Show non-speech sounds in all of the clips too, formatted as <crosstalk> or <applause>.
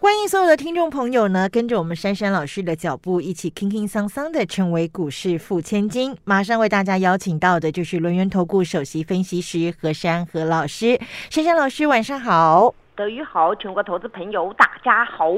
欢迎所有的听众朋友呢，跟着我们珊珊老师的脚步，一起轻轻桑桑的成为股市富千金。马上为大家邀请到的就是轮源投顾首席分析师何珊何老师。珊珊老师，晚上好。德语好，全国投资朋友大家好。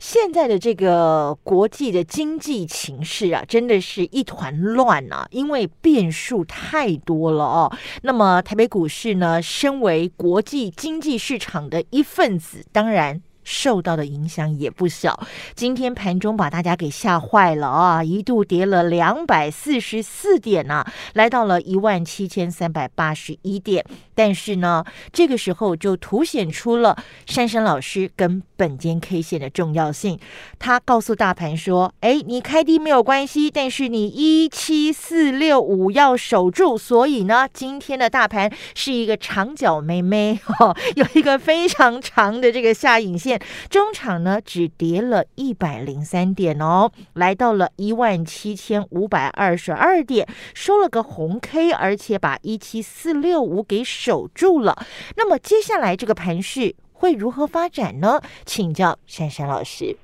现在的这个国际的经济情势啊，真的是一团乱啊，因为变数太多了哦。那么台北股市呢，身为国际经济市场的一份子，当然。受到的影响也不小。今天盘中把大家给吓坏了啊，一度跌了两百四十四点呐，来到了一万七千三百八十一点。但是呢，这个时候就凸显出了珊珊老师跟本间 K 线的重要性。他告诉大盘说：“哎，你开低没有关系，但是你一七四六五要守住。所以呢，今天的大盘是一个长脚妹妹，哈，<laughs> 有一个非常长的这个下影线。中场呢只跌了一百零三点哦，来到了一万七千五百二十二点，收了个红 K，而且把一七四六五给守。”住了，那么接下来这个盘势会如何发展呢？请教珊珊老师。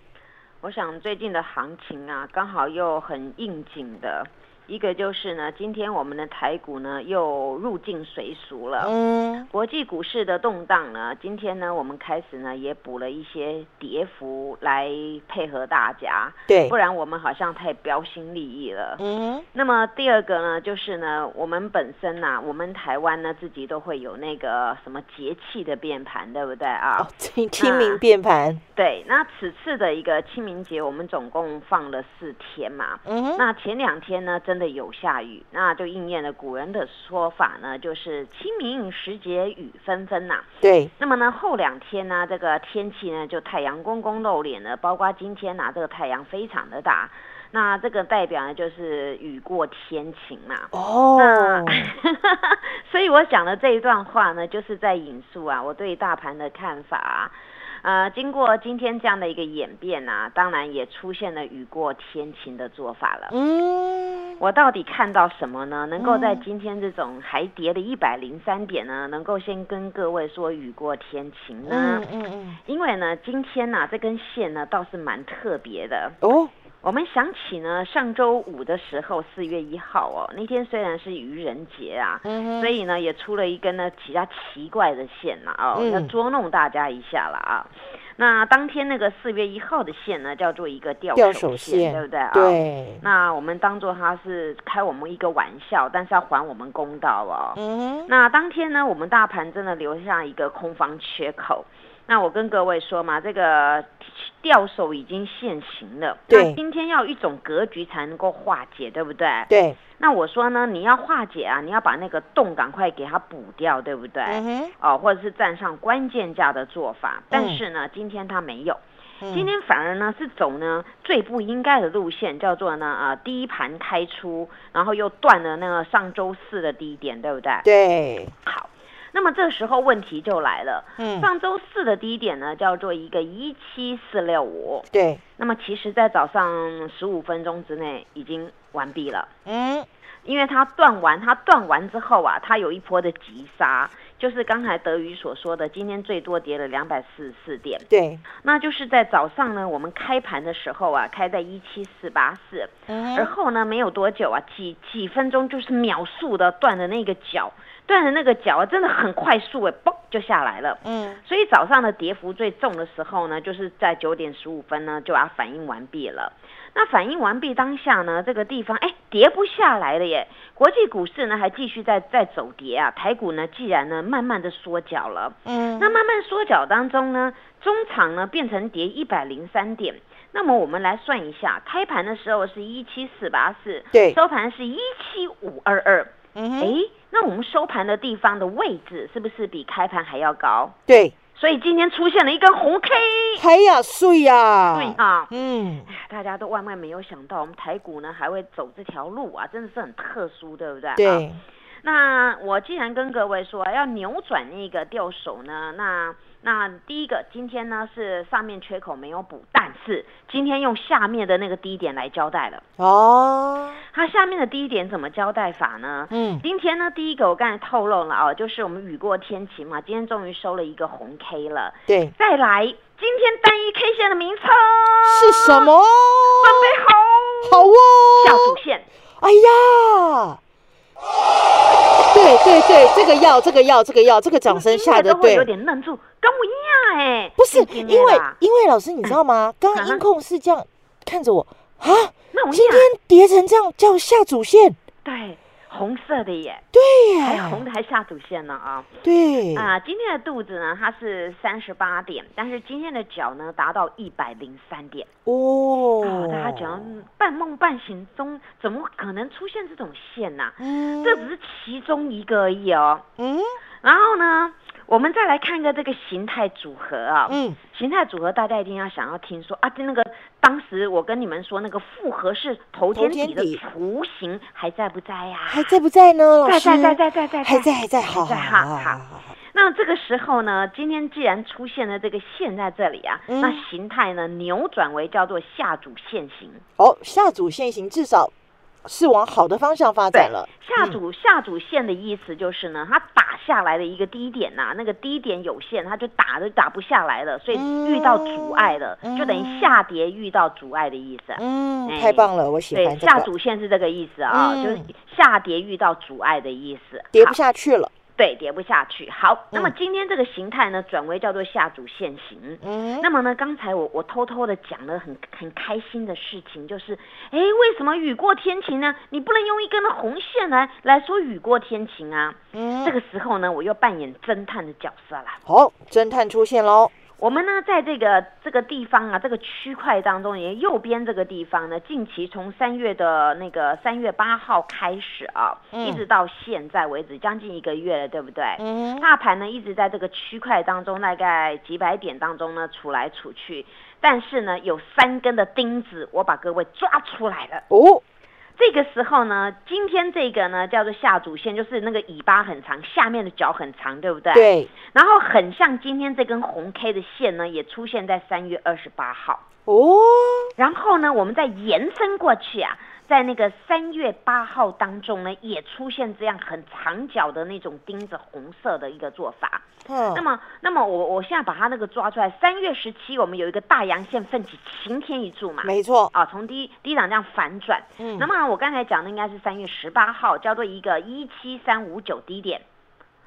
我想最近的行情啊，刚好又很应景的。一个就是呢，今天我们的台股呢又入境随俗了。嗯，国际股市的动荡呢，今天呢我们开始呢也补了一些跌幅来配合大家。对，不然我们好像太标新立异了。嗯，那么第二个呢，就是呢我们本身呐，我们台湾呢自己都会有那个什么节气的变盘，对不对啊？清清明变盘。对，那此次的一个清明节，我们总共放了四天嘛。嗯，那前两天呢，真。的有下雨，那就应验了古人的说法呢，就是清明时节雨纷纷呐。对，那么呢后两天呢，这个天气呢就太阳公公露脸了，包括今天呐，这个太阳非常的大，那这个代表呢就是雨过天晴嘛。哦，那 <laughs> 所以我讲的这一段话呢，就是在引述啊我对大盘的看法。呃，经过今天这样的一个演变啊，当然也出现了雨过天晴的做法了。嗯，我到底看到什么呢？能够在今天这种还跌了一百零三点呢，能够先跟各位说雨过天晴呢？嗯嗯嗯。因为呢，今天呢这根线呢倒是蛮特别的哦。我们想起呢，上周五的时候，四月一号哦，那天虽然是愚人节啊，所以呢也出了一根呢比较奇怪的线了哦，要捉弄大家一下了啊。那当天那个四月一号的线呢，叫做一个吊手线，对不对啊？对。那我们当做它是开我们一个玩笑，但是要还我们公道哦。嗯。那当天呢，我们大盘真的留下一个空方缺口。那我跟各位说嘛，这个掉手已经现行了。对。今天要一种格局才能够化解，对不对？对。那我说呢，你要化解啊，你要把那个洞赶快给它补掉，对不对？哦，或者是站上关键价的做法，但是呢，今天它没有，今天反而呢是走呢最不应该的路线，叫做呢呃低盘开出，然后又断了那个上周四的低点，对不对？对。好。那么这时候问题就来了，嗯，上周四的低点呢叫做一个一七四六五，对，那么其实在早上十五分钟之内已经完毕了，嗯，因为它断完，它断完之后啊，它有一波的急杀，就是刚才德宇所说的，今天最多跌了两百四十四点，对，那就是在早上呢，我们开盘的时候啊，开在一七四八四，而后呢没有多久啊，几几分钟就是秒速的断的那个脚。断的那个脚啊，真的很快速哎，嘣就下来了。嗯，所以早上的跌幅最重的时候呢，就是在九点十五分呢，就把它反应完毕了。那反应完毕当下呢，这个地方哎，跌不下来了耶。国际股市呢还继续在在走跌啊，台股呢既然呢慢慢的缩脚了，嗯，那慢慢缩脚当中呢，中场呢变成跌一百零三点。那么我们来算一下，开盘的时候是一七四八四，对，收盘是一七五二二。嗯，哎，那我们收盘的地方的位置是不是比开盘还要高？对，所以今天出现了一根红 K，哎呀，碎呀，对啊，嗯，大家都万万没有想到，我们台股呢还会走这条路啊，真的是很特殊，对不对？对。那我既然跟各位说要扭转那个掉手呢，那那第一个今天呢是上面缺口没有补，但是今天用下面的那个低点来交代了。哦，它下面的低点怎么交代法呢？嗯，今天呢第一个我刚才透露了哦，就是我们雨过天晴嘛，今天终于收了一个红 K 了。对，再来，今天单一 K 线的名称是什么？准备好，好哦，下主线。哎呀！对对对，这个要，这个要，这个要，这个掌声下得对，有点愣住，跟我一样哎，不是，因为因为老师你知道吗？<laughs> 刚刚音控是这样看着我啊，那我今天叠成这样叫下主线，对。红色的耶，对耶，还红的还下主线呢啊，对。啊，今天的肚子呢它是三十八点，但是今天的脚呢达到一百零三点。哦，大家讲半梦半醒中怎么可能出现这种线呢？嗯，这只是其中一个而已哦，嗯，然后呢？我们再来看一个这个形态组合啊，嗯，形态组合大家一定要想要听说啊，那个当时我跟你们说那个复合式头肩底的雏形还在不在呀？还在不在呢？在在在在在在，还在还在，好好好好。那这个时候呢，今天既然出现了这个线在这里啊，那形态呢扭转为叫做下主线型。哦，下主线型至少。是往好的方向发展了。下主下主线的意思就是呢，它打下来的一个低点呐，那个低点有限，它就打都打不下来了，所以遇到阻碍了，就等于下跌遇到阻碍的意思。嗯，太棒了，我喜欢。对下主线是这个意思啊，就是下跌遇到阻碍的意思，跌不下去了。对，跌不下去。好，那么今天这个形态呢，转为叫做下主线型。嗯，那么呢，刚才我我偷偷的讲了很很开心的事情，就是，哎，为什么雨过天晴呢？你不能用一根红线来来说雨过天晴啊？嗯，这个时候呢，我又扮演侦探的角色了。好，侦探出现喽。我们呢，在这个这个地方啊，这个区块当中，也右边这个地方呢，近期从三月的那个三月八号开始啊，一直到现在为止，将近一个月了，对不对？嗯。大盘呢，一直在这个区块当中，大概几百点当中呢，处来处去，但是呢，有三根的钉子，我把各位抓出来了。哦。这个时候呢，今天这个呢叫做下主线，就是那个尾巴很长，下面的脚很长，对不对？对。然后很像今天这根红 K 的线呢，也出现在三月二十八号。哦。然后呢，我们再延伸过去啊。在那个三月八号当中呢，也出现这样很长脚的那种钉子红色的一个做法。嗯，那么，那么我我现在把它那个抓出来。三月十七，我们有一个大阳线奋起，晴天一柱嘛。没错。啊，从低低档这样反转。嗯。那么我刚才讲的应该是三月十八号，叫做一个一七三五九低点，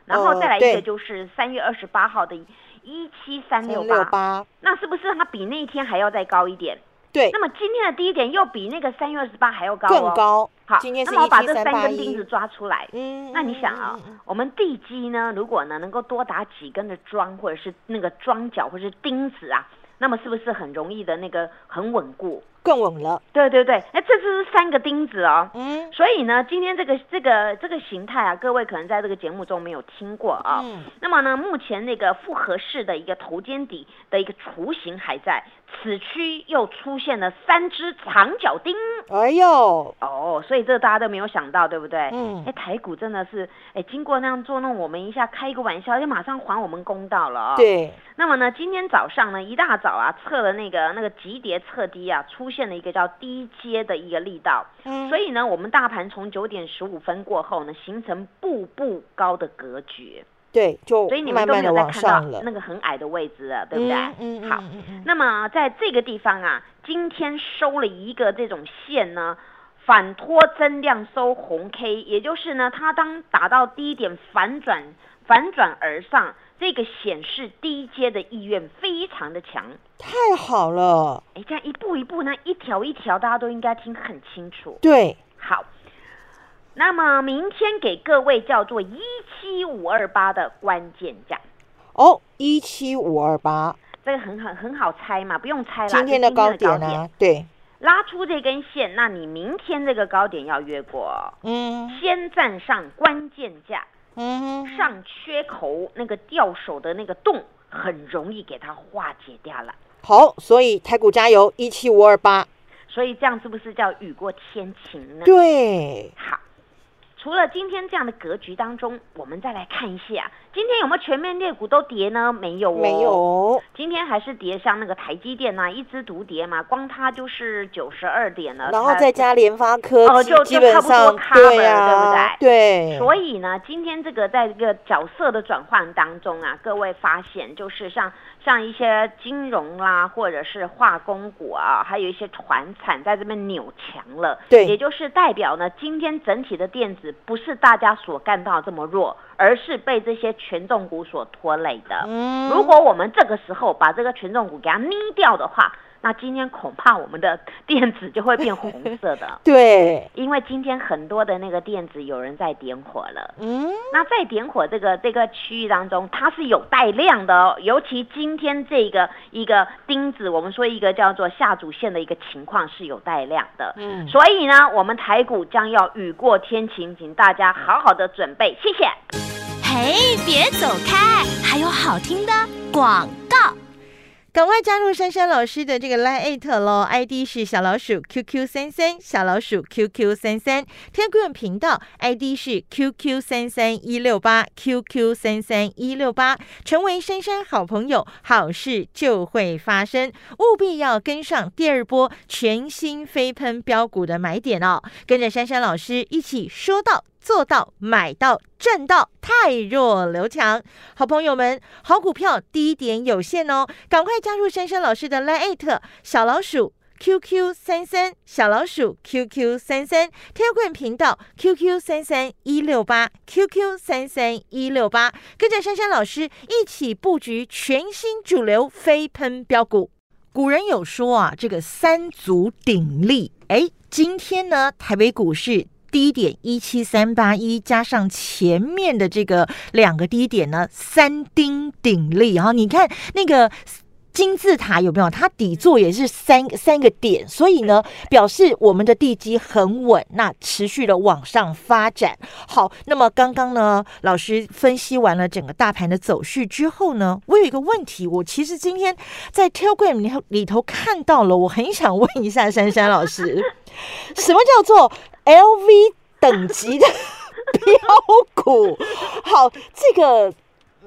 然后再来一个就是三月二十八号的一七三六八。那是不是它比那一天还要再高一点？对，那么今天的低点又比那个三月二十八还要高，更高。好，那么我把这三根钉子抓出来，嗯，那你想啊，我们地基呢，如果呢能够多打几根的桩，或者是那个桩脚，或者是钉子啊，那么是不是很容易的那个很稳固？更稳了，对对对，哎，这是三个钉子哦，嗯，所以呢，今天这个这个这个形态啊，各位可能在这个节目中没有听过啊，嗯，那么呢，目前那个复合式的一个头肩底的一个雏形还在，此区又出现了三只长脚钉，哎呦，哦，所以这个大家都没有想到，对不对？嗯，哎，台股真的是，哎，经过那样捉弄我们一下，开一个玩笑，就马上还我们公道了啊，对，那么呢，今天早上呢，一大早啊，测了那个那个急跌测低啊，出现。现了一个叫低阶的一个力道，嗯，所以呢，我们大盘从九点十五分过后呢，形成步步高的格局，对，就所以你们都没有再看到那个很矮的位置了，对不对？嗯嗯好，那么在这个地方啊，今天收了一个这种线呢，反托增量收红 K，也就是呢，它当打到低点反转，反转而上。这个显示低阶的意愿非常的强，太好了！哎，这样一步一步呢，一条一条，大家都应该听很清楚。对，好。那么明天给各位叫做一七五二八的关键价。哦，一七五二八，这个很很很好猜嘛，不用猜了。今天的高点呢？对，拉出这根线，那你明天这个高点要越过，嗯，先站上关键价。嗯，上缺口那个掉手的那个洞，很容易给它化解掉了。好，所以台股加油，一七五二八。所以这样是不是叫雨过天晴呢？对。好，除了今天这样的格局当中，我们再来看一下，今天有没有全面列股都跌呢？没有，没有。今天还是跌，像那个台积电呐，一枝独跌嘛，光它就是九十二点了。然后再加联发科，哦，就基本上对呀，对不对？对。所以呢，今天这个在这个角色的转换当中啊，各位发现就是像像一些金融啦，或者是化工股啊，还有一些船产在这边扭强了。对，也就是代表呢，今天整体的电子。不是大家所看到这么弱，而是被这些权重股所拖累的。如果我们这个时候把这个权重股给它捏掉的话，那今天恐怕我们的电子就会变红色的。<laughs> 对，因为今天很多的那个电子有人在点火了。嗯，那在点火这个这个区域当中，它是有带量的哦。尤其今天这个一个钉子，我们说一个叫做下主线的一个情况是有带量的。嗯，所以呢，我们台股将要雨过天晴，请大家好好的准备。谢谢。嘿，别走开，还有好听的广告。赶快加入珊珊老师的这个 Line 喽，ID 是小老鼠 QQ 三三，小老鼠 QQ 三三，Telegram 频道 ID 是 QQ 三三一六八，QQ 三三一六八，成为珊珊好朋友，好事就会发生，务必要跟上第二波全新飞喷标股的买点哦，跟着珊珊老师一起说到。做到买到赚到，太弱留强。好朋友们，好股票低点有限哦，赶快加入珊珊老师的 Line 小老鼠 QQ 三三小老鼠 QQ 三三天棍频道 QQ 三三一六八 QQ 三三一六八，跟着珊珊老师一起布局全新主流飞喷标股。古人有说啊，这个三足鼎立。哎，今天呢，台北股市。低点一七三八一，加上前面的这个两个低点呢，三丁鼎立哈。你看那个金字塔有没有？它底座也是三三个点，所以呢，表示我们的地基很稳，那持续的往上发展。好，那么刚刚呢，老师分析完了整个大盘的走势之后呢，我有一个问题，我其实今天在 Telegram 里头里头看到了，我很想问一下珊珊老师，<laughs> 什么叫做？LV 等级的 <laughs> 标股，好，这个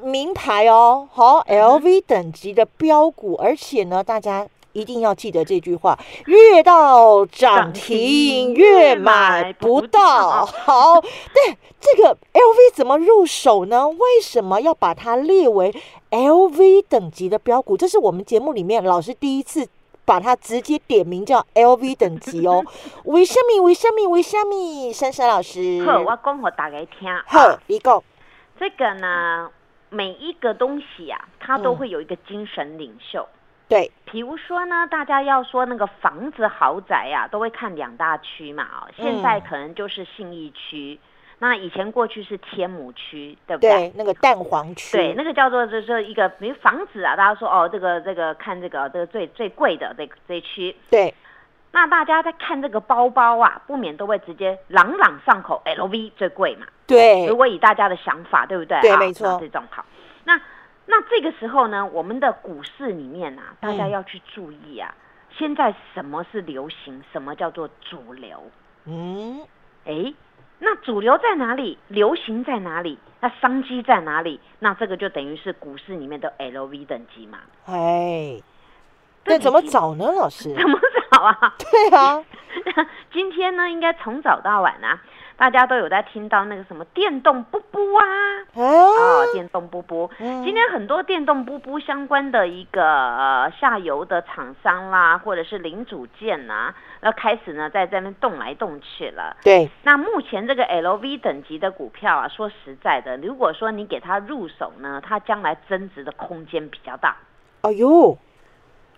名牌哦，好，LV 等级的标股，而且呢，大家一定要记得这句话：越到涨停越买不到。好，对这个 LV 怎么入手呢？为什么要把它列为 LV 等级的标股？这是我们节目里面老师第一次。把它直接点名叫 LV 等级哦，<laughs> 为什么？为什么？为什么？珊珊老师，好，我讲给大家听。好，你讲。这个呢，每一个东西呀，它都会有一个精神领袖。对，比如说呢，大家要说那个房子豪宅呀，都会看两大区嘛。哦，现在可能就是信义区。那以前过去是天母区，对不对？对，那个蛋黄区。对，那个叫做就是一个，比如房子啊，大家说哦，这个这个看这个这个最最贵的这这区。对。那大家在看这个包包啊，不免都会直接朗朗上口，LV 最贵嘛。对。如果以大家的想法，对不对？对，没错。这种好。那那这个时候呢，我们的股市里面啊，大家要去注意啊，现在什么是流行，什么叫做主流？嗯。哎。那主流在哪里？流行在哪里？那商机在哪里？那这个就等于是股市里面的 LV 等级嘛？哎，那怎么找呢，老师？<laughs> 怎么找啊？对啊，<laughs> 今天呢，应该从早到晚啊。大家都有在听到那个什么电动布布啊，哦，电动布布。今天很多电动布布相关的一个呃下游的厂商啦，或者是零组件呐，要开始呢在这边动来动去了。对。那目前这个 LV 等级的股票啊，说实在的，如果说你给它入手呢，它将来增值的空间比较大。哎呦。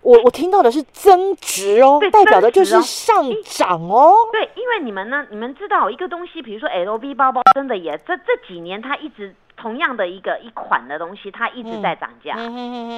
我我听到的是增值哦，代表的就是上涨哦。对，因为你们呢，你们知道一个东西，比如说 LV 包包，真的也这这几年它一直同样的一个一款的东西，它一直在涨价。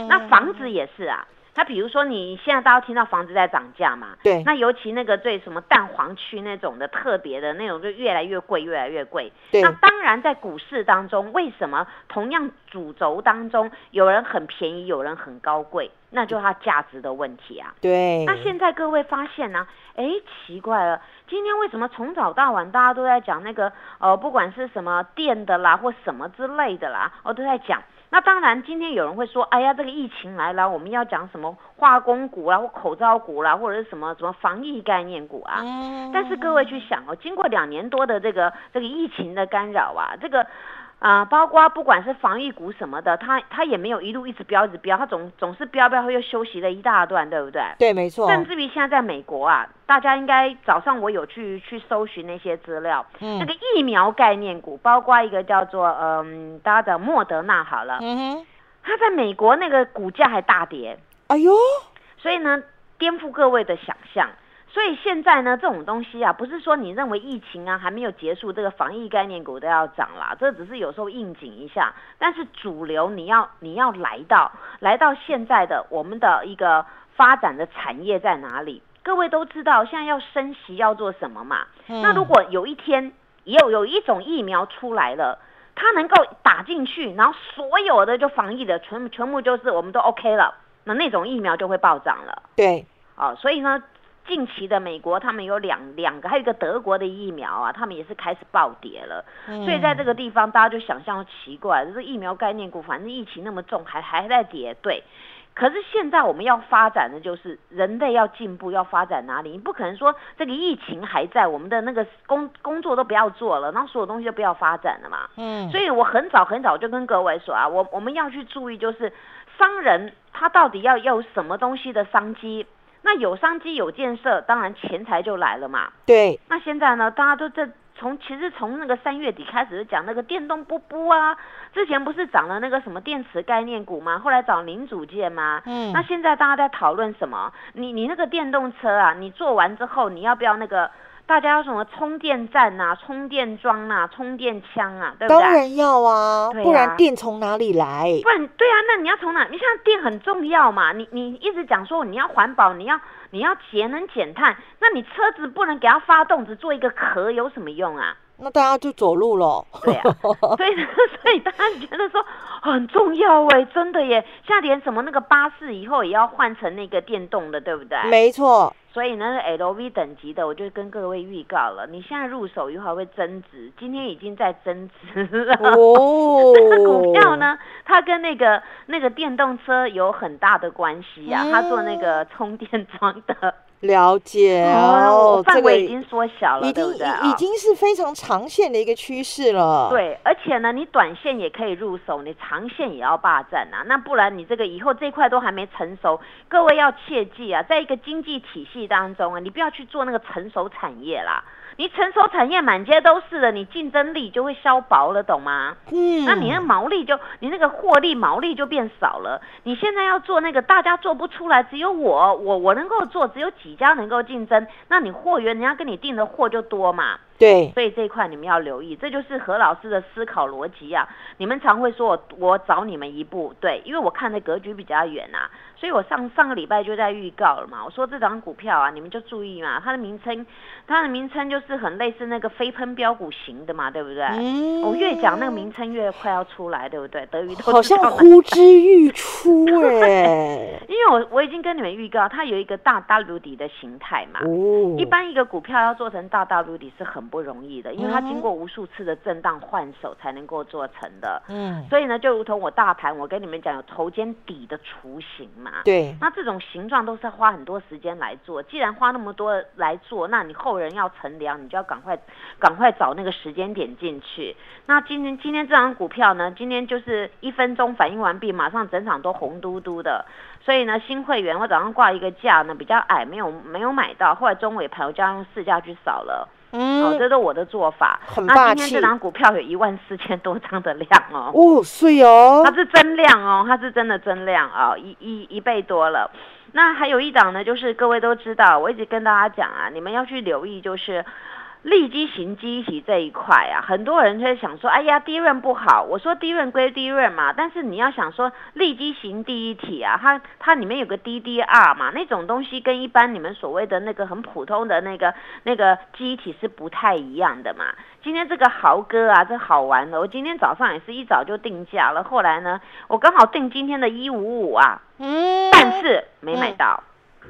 那房子也是啊，那比如说你现在大家听到房子在涨价嘛，对，那尤其那个最什么蛋黄区那种的特别的那种就越来越贵，越来越贵。对，那当然在股市当中，为什么同样主轴当中有人很便宜，有人很高贵，那就它价值的问题啊。对。那现在各位发现呢？哎，奇怪了，今天为什么从早到晚大家都在讲那个呃，不管是什么电的啦或什么之类的啦，哦都在讲。那当然，今天有人会说，哎呀，这个疫情来了，我们要讲什么化工股啦，或口罩股啦，或者是什么什么防疫概念股啊。但是各位去想哦，经过两年多的这个这个疫情的干扰啊，这个。啊，包括不管是防疫股什么的，它它也没有一路一直飙一直飙，它总总是飙飙后又休息了一大段，对不对？对，没错。甚至于现在在美国啊，大家应该早上我有去去搜寻那些资料，那个疫苗概念股，包括一个叫做嗯，大家的莫德纳好了，嗯哼，它在美国那个股价还大跌，哎呦，所以呢，颠覆各位的想象。所以现在呢，这种东西啊，不是说你认为疫情啊还没有结束，这个防疫概念股都要涨啦，这只是有时候应景一下。但是主流你要你要来到来到现在的我们的一个发展的产业在哪里？各位都知道现在要升息要做什么嘛？那如果有一天有有一种疫苗出来了，它能够打进去，然后所有的就防疫的全全部就是我们都 OK 了，那那种疫苗就会暴涨了。对，哦，所以呢。近期的美国，他们有两两个，还有一个德国的疫苗啊，他们也是开始暴跌了。所以在这个地方，大家就想象奇怪，这疫苗概念股，反正疫情那么重，还还在跌。对，可是现在我们要发展的就是人类要进步，要发展哪里？你不可能说这个疫情还在，我们的那个工工作都不要做了，然后所有东西都不要发展了嘛。嗯。所以我很早很早就跟各位说啊，我我们要去注意，就是商人他到底要有什么东西的商机。那有商机有建设，当然钱财就来了嘛。对。那现在呢，大家都在从其实从那个三月底开始讲那个电动波波啊，之前不是涨了那个什么电池概念股吗？后来涨零组件吗？嗯。那现在大家在讨论什么？你你那个电动车啊，你做完之后你要不要那个？大家要什么充电站呐、充电桩啊、充电枪啊，对不对？当然要啊，不然电从哪里来？不然对啊，那你要从哪？你像电很重要嘛，你你一直讲说你要环保，你要你要节能减碳，那你车子不能给它发动，只做一个壳有什么用啊？那大家就走路喽。对啊，<laughs> 所以所以大家觉得说很重要哎，真的耶，像连什么那个巴士以后也要换成那个电动的，对不对？没错。所以呢，L V 等级的，我就跟各位预告了，你现在入手一会儿会增值，今天已经在增值了。哦，这个股票呢，它跟那个那个电动车有很大的关系啊，它做那个充电桩的。了解哦，范围已经缩小了，已经已已经是非常长线的一个趋势了。对，而且呢，你短线也可以入手，你长线也要霸占啊，那不然你这个以后这块都还没成熟，各位要切记啊，在一个经济体系当中啊，你不要去做那个成熟产业啦。你成熟产业满街都是的，你竞争力就会消薄了，懂吗？嗯，那你那毛利就你那个获利毛利就变少了。你现在要做那个大家做不出来，只有我我我能够做，只有几家能够竞争，那你货源人家跟你订的货就多嘛。对，所以这一块你们要留意，这就是何老师的思考逻辑啊。你们常会说我我找你们一步，对，因为我看的格局比较远啊。所以我上上个礼拜就在预告了嘛，我说这张股票啊，你们就注意嘛，它的名称，它的名称就是很类似那个飞喷标股型的嘛，对不对？嗯。我越讲那个名称越快要出来，对不对？德语都好像呼之欲出哎。<laughs> 因为我我已经跟你们预告，它有一个大 W 底的形态嘛。哦。一般一个股票要做成大 W 底是很不容易的，因为它经过无数次的震荡换手才能够做成的。嗯。所以呢，就如同我大盘，我跟你们讲有头肩底的雏形嘛。对，那这种形状都是要花很多时间来做。既然花那么多来做，那你后人要乘凉，你就要赶快赶快找那个时间点进去。那今天今天这张股票呢，今天就是一分钟反应完毕，马上整场都红嘟嘟的。所以呢，新会员我早上挂一个价呢，比较矮，没有没有买到。后来中尾盘我就要用市价去扫了。嗯，这是我的做法。很那今天这张股票有一万四千多张的量哦。<laughs> 哦，是哦。它是增量哦，它是真的增量啊，一一一倍多了。那还有一档呢，就是各位都知道，我一直跟大家讲啊，你们要去留意，就是利基型记忆体这一块啊，很多人在想说，哎呀，低润不好。我说低润归低润嘛，但是你要想说利基型第一体啊，它它里面有个 DDR 嘛，那种东西跟一般你们所谓的那个很普通的那个那个记忆体是不太一样的嘛。今天这个豪哥啊，这好玩的，我今天早上也是一早就定价了，后来呢，我刚好定今天的一五五啊，嗯，但是没买到，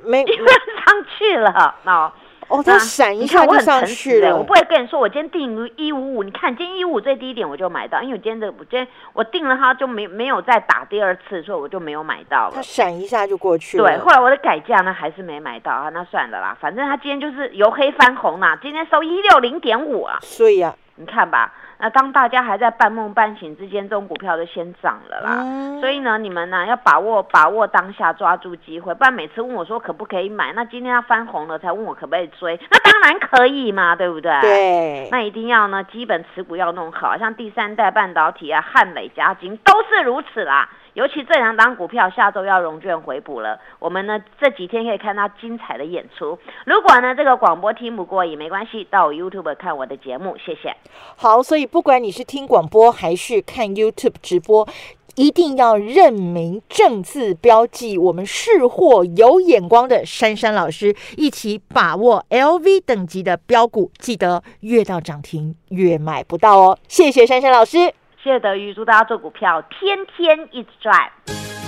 没 <laughs> 上去了，哦。哦，它闪一下就上去了。我不会跟你说，我今天定一五五，你看今天一五五最低点我就买到，因为我今天的我今天我定了它就没没有再打第二次，所以我就没有买到了。它闪一下就过去了。对，后来我的改价呢还是没买到啊，那算了啦，反正它今天就是由黑翻红啦，今天收一六零点五啊。所以啊，你看吧。那当大家还在半梦半醒之间，这种股票就先涨了啦。所以呢，你们呢要把握把握当下，抓住机会，不然每次问我说可不可以买，那今天要翻红了才问我可不可以追，那 <laughs> 当然可以嘛，对不对？对。那一定要呢，基本持股要弄好，像第三代半导体啊、汉美、嘉金都是如此啦。尤其这两档股票下周要融券回补了，我们呢这几天可以看到精彩的演出。如果呢这个广播听不过也没关系，到 YouTube 看我的节目，谢谢。好，所以不管你是听广播还是看 YouTube 直播，一定要认明正字标记，我们是货有眼光的珊珊老师，一起把握 LV 等级的标股，记得越到涨停越买不到哦。谢谢珊珊老师。谢谢德瑜，祝大家做股票天天一直赚。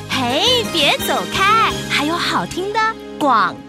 嘿，别走开，还有好听的广告。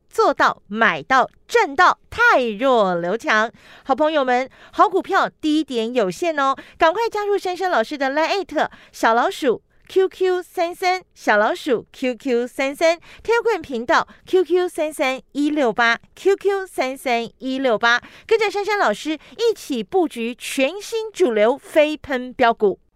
做到买到赚到，太弱留强。好朋友们，好股票低点有限哦，赶快加入珊珊老师的 Line 小老鼠 QQ 三三小老鼠 QQ 三三 t e l g r a m 频道 QQ 三三一六八 QQ 三三一六八，跟着珊珊老师一起布局全新主流飞喷标股。